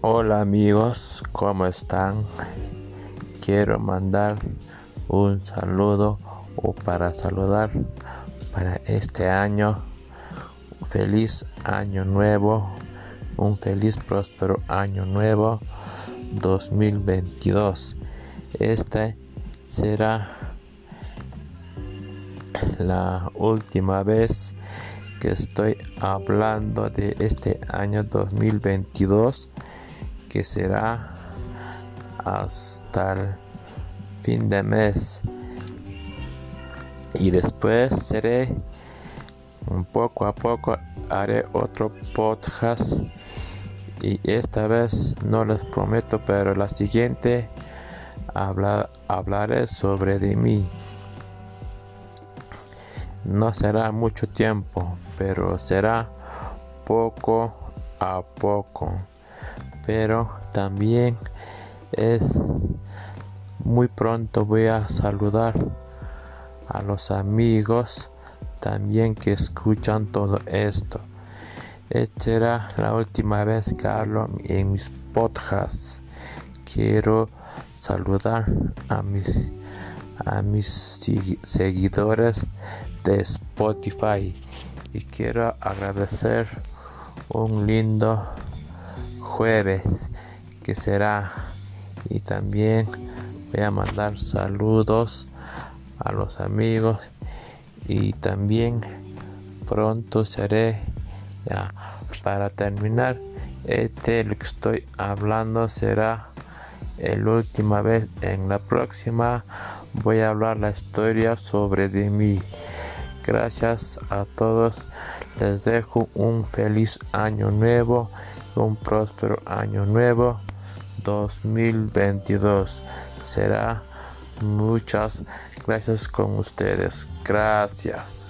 Hola amigos, ¿cómo están? Quiero mandar un saludo o para saludar para este año. Feliz año nuevo, un feliz próspero año nuevo 2022. Esta será la última vez que estoy hablando de este año 2022 que será hasta el fin de mes. Y después seré un poco a poco haré otro podcast. Y esta vez no les prometo pero la siguiente hablaré sobre de mí. No será mucho tiempo pero será poco a poco pero también es muy pronto voy a saludar a los amigos también que escuchan todo esto. Esta será la última vez que hablo en mis podcasts. Quiero saludar a mis, a mis seguidores de Spotify y quiero agradecer un lindo jueves que será. Y también voy a mandar saludos a los amigos. Y también pronto seré ya para terminar este lo que estoy hablando será la última vez. En la próxima voy a hablar la historia sobre de mí. Gracias a todos. Les dejo un feliz año nuevo un próspero año nuevo 2022. Será muchas gracias con ustedes. Gracias.